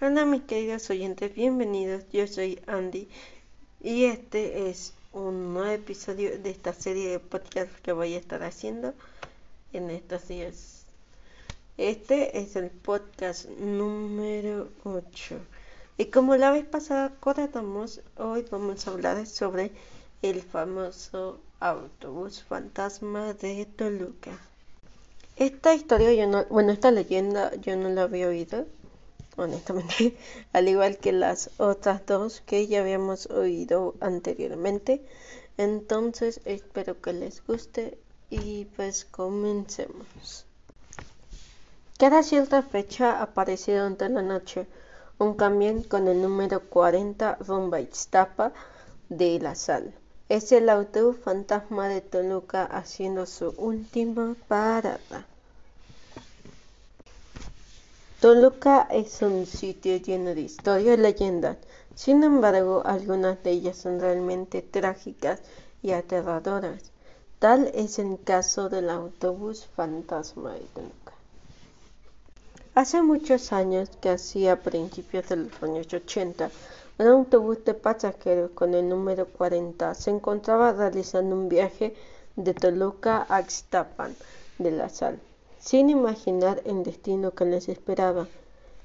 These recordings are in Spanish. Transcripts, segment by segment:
Hola mis queridos oyentes, bienvenidos. Yo soy Andy y este es un nuevo episodio de esta serie de podcast que voy a estar haciendo en estos días. Este es el podcast número 8. Y como la vez pasada acordamos, hoy vamos a hablar sobre el famoso autobús fantasma de Toluca. Esta historia yo no, bueno, esta leyenda yo no la había oído honestamente, al igual que las otras dos que ya habíamos oído anteriormente. Entonces espero que les guste y pues comencemos. Cada cierta fecha apareció durante la noche un camión con el número 40 rumbo a Ixtapa de la Sal. Es el autobús fantasma de Toluca haciendo su última parada. Toluca es un sitio lleno de historia y leyendas, sin embargo algunas de ellas son realmente trágicas y aterradoras. Tal es el caso del autobús fantasma de Toluca. Hace muchos años, casi a principios de los años 80, un autobús de pasajeros con el número 40 se encontraba realizando un viaje de Toluca a Ixtapan de la Sal sin imaginar el destino que les esperaba.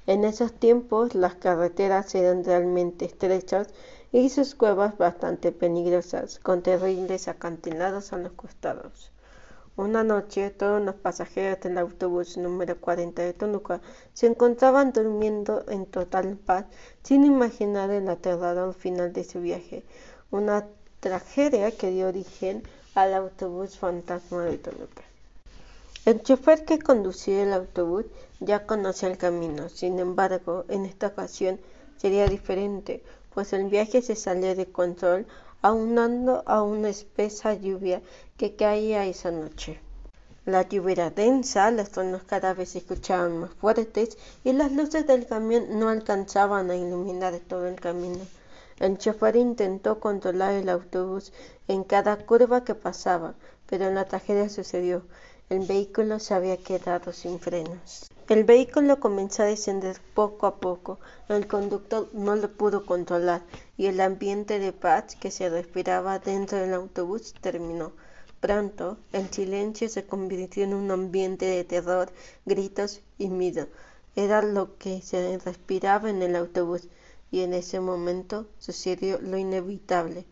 En esos tiempos las carreteras eran realmente estrechas y sus cuevas bastante peligrosas, con terribles acantilados a los costados. Una noche, todos los pasajeros del autobús número 40 de Toluca se encontraban durmiendo en total paz, sin imaginar el aterrador final de su viaje, una tragedia que dio origen al autobús fantasma de Toluca. El chofer que conducía el autobús ya conocía el camino, sin embargo, en esta ocasión sería diferente, pues el viaje se salía de control aunando a una espesa lluvia que caía esa noche. La lluvia era densa, los tonos cada vez se escuchaban más fuertes y las luces del camión no alcanzaban a iluminar todo el camino. El chofer intentó controlar el autobús en cada curva que pasaba, pero la tragedia sucedió. El vehículo se había quedado sin frenos. El vehículo comenzó a descender poco a poco. El conductor no lo pudo controlar y el ambiente de paz que se respiraba dentro del autobús terminó. Pronto, el silencio se convirtió en un ambiente de terror, gritos y miedo. Era lo que se respiraba en el autobús y en ese momento sucedió lo inevitable.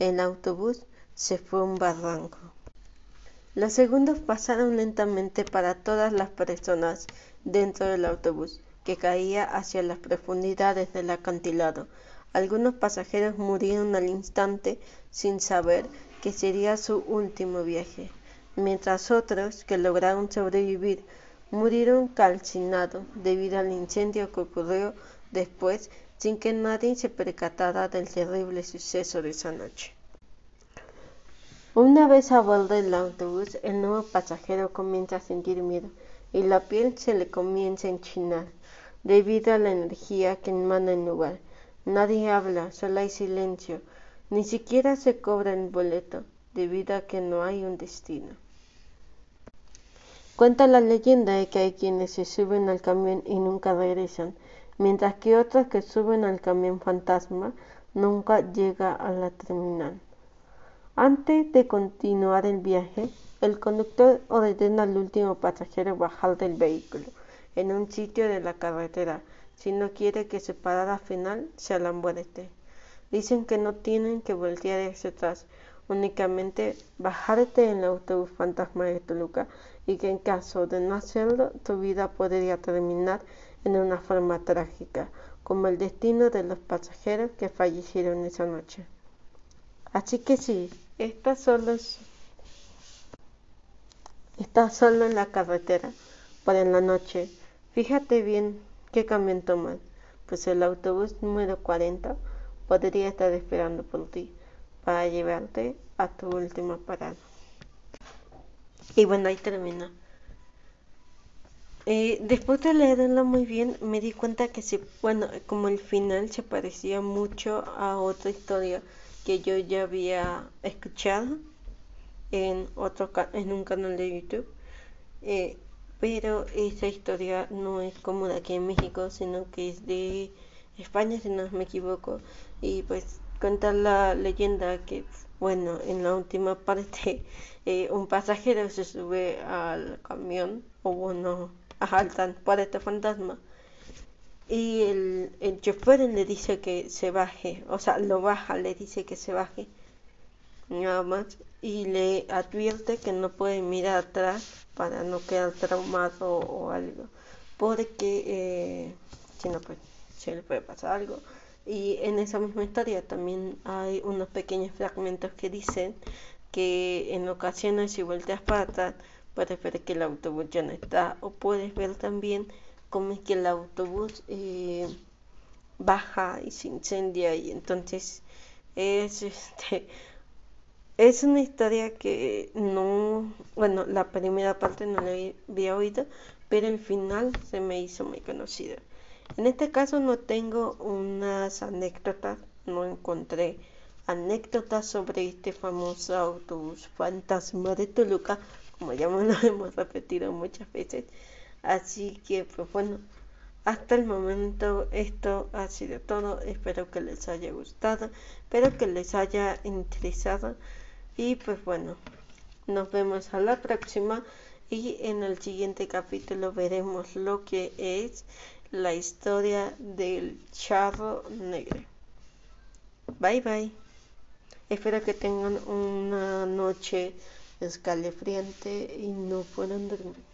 El autobús se fue a un barranco. Los segundos pasaron lentamente para todas las personas dentro del autobús, que caía hacia las profundidades del acantilado. Algunos pasajeros murieron al instante sin saber que sería su último viaje, mientras otros, que lograron sobrevivir, murieron calcinados debido al incendio que ocurrió después sin que nadie se percatara del terrible suceso de esa noche. Una vez a bordo del autobús, el nuevo pasajero comienza a sentir miedo y la piel se le comienza a enchinar debido a la energía que emana el lugar. Nadie habla, solo hay silencio. Ni siquiera se cobra el boleto debido a que no hay un destino. Cuenta la leyenda de que hay quienes se suben al camión y nunca regresan, mientras que otros que suben al camión fantasma nunca llega a la terminal. Antes de continuar el viaje, el conductor ordena al último pasajero bajar del vehículo en un sitio de la carretera si no quiere que su parada final sea la. Dicen que no tienen que voltear hacia atrás, únicamente bajarte en el autobús fantasma de Toluca y que en caso de no hacerlo tu vida podría terminar en una forma trágica, como el destino de los pasajeros que fallecieron esa noche. Así que sí, Está solo, está solo en la carretera, por en la noche. Fíjate bien qué camión tomas, pues el autobús número 40 podría estar esperando por ti para llevarte a tu última parada. Y bueno, ahí termina. Eh, después de leerlo muy bien, me di cuenta que sí, bueno, como el final se parecía mucho a otra historia que yo ya había escuchado en otro en un canal de YouTube. Eh, pero esa historia no es como de aquí en México, sino que es de España, si no me equivoco. Y pues contar la leyenda que, bueno, en la última parte eh, un pasajero se sube al camión, o bueno, asaltan por este fantasma. Y el, el chofer le dice que se baje, o sea, lo baja, le dice que se baje, nada más, y le advierte que no puede mirar atrás para no quedar traumado o algo, porque eh, si no, pues se le puede pasar algo. Y en esa misma historia también hay unos pequeños fragmentos que dicen que en ocasiones si volteas para atrás puedes ver que el autobús ya no está o puedes ver también cómo es que el autobús eh, baja y se incendia y entonces es este es una historia que no bueno la primera parte no la había oído pero el final se me hizo muy conocido en este caso no tengo unas anécdotas no encontré anécdotas sobre este famoso autobús fantasma de Toluca como ya me lo hemos repetido muchas veces. Así que, pues bueno, hasta el momento esto ha sido todo. Espero que les haya gustado, espero que les haya interesado. Y pues bueno, nos vemos a la próxima y en el siguiente capítulo veremos lo que es la historia del charro negro. Bye bye. Espero que tengan una noche escalofriante y no puedan dormir.